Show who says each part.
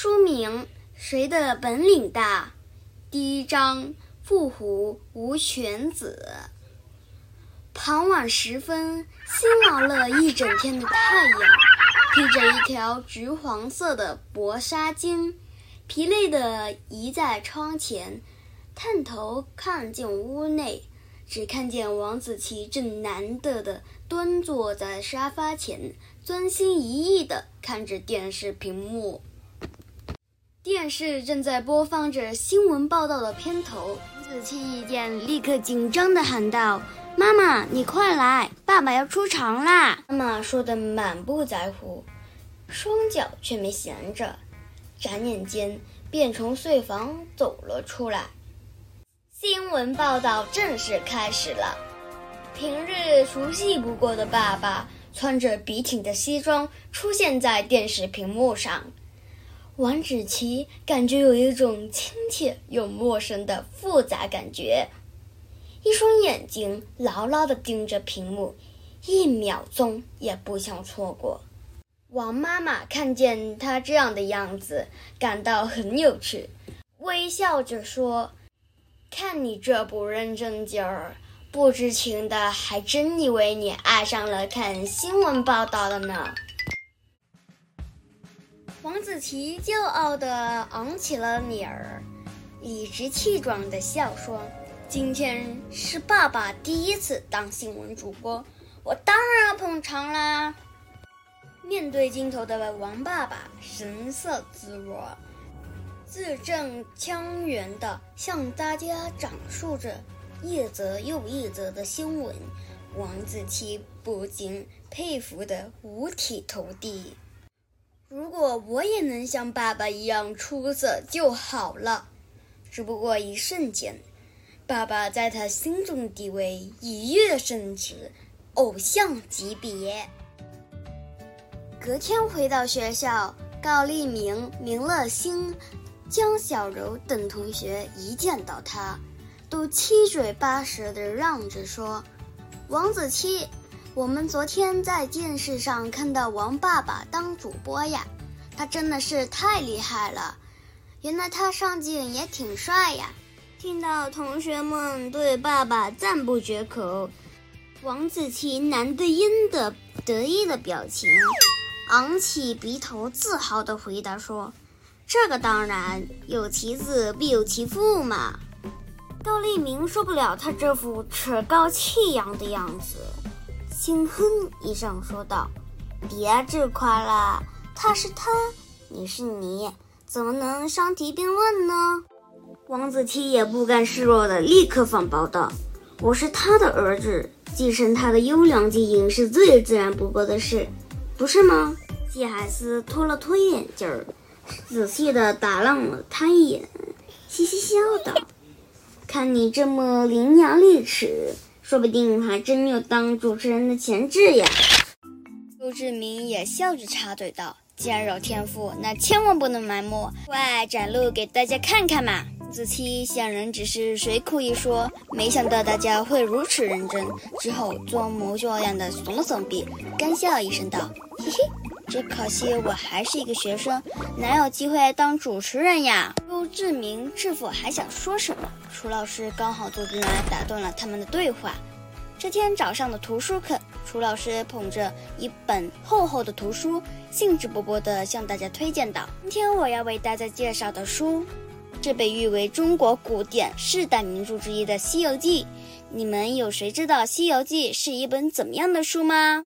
Speaker 1: 书名《谁的本领大》，第一章：富虎无犬子。傍晚时分，辛劳了一整天的太阳，披着一条橘黄色的薄纱巾，疲累地倚在窗前，探头看进屋内，只看见王子奇正难得地端坐在沙发前，专心一意地看着电视屏幕。电视正在播放着新闻报道的片头，子期一见，立刻紧张地喊道：“妈妈，你快来，爸爸要出场啦！”妈妈说的满不在乎，双脚却没闲着，眨眼间便从睡房走了出来。新闻报道正式开始了，平日熟悉不过的爸爸穿着笔挺的西装出现在电视屏幕上。王子奇感觉有一种亲切又陌生的复杂感觉，一双眼睛牢牢地盯着屏幕，一秒钟也不想错过。王妈妈看见他这样的样子，感到很有趣，微笑着说：“看你这不认真劲儿，不知情的还真以为你爱上了看新闻报道了呢。”王子奇骄傲地昂起了脸儿，理直气壮地笑说：“今天是爸爸第一次当新闻主播，我当然要捧场啦。”面对镜头的王爸爸神色自若，字正腔圆地向大家讲述着一则又一则的新闻，王子奇不禁佩服得五体投地。如果我也能像爸爸一样出色就好了。只不过一瞬间，爸爸在他心中的地位一跃升至偶像级别。隔天回到学校，高立明、明乐星、江小柔等同学一见到他，都七嘴八舌地让着说：“王子期。”我们昨天在电视上看到王爸爸当主播呀，他真的是太厉害了。原来他上镜也挺帅呀。听到同学们对爸爸赞不绝口，王子奇难得阴的得意的表情，昂起鼻头，自豪地回答说：“这个当然，有其子必有其父嘛。”高立明受不了他这副趾高气扬的样子。轻哼一声，说道：“别自夸了，他是他，你是你，怎么能相提并论呢？”王子期也不甘示弱的立刻反驳道：“我是他的儿子，继承他的优良基因是最自然不过的事，不是吗？”季海思脱了脱眼镜儿，仔细的打量了他一眼，嘻嘻笑道：“看你这么伶牙俐齿。”说不定还真有当主持人的潜质呀！周志明也笑着插嘴道：“既然有天赋，那千万不能埋没，快展露给大家看看嘛！”子期显然只是随口一说，没想到大家会如此认真，之后装模作样的耸了耸臂，干笑一声道：“嘿嘿。”只可惜我还是一个学生，哪有机会当主持人呀？朱志明是否还想说什么？楚老师刚好走进来，打断了他们的对话。这天早上的图书课，楚老师捧着一本厚厚的图书，兴致勃勃地向大家推荐道：“今天我要为大家介绍的书，这被誉为中国古典四大名著之一的《西游记》。你们有谁知道《西游记》是一本怎么样的书吗？”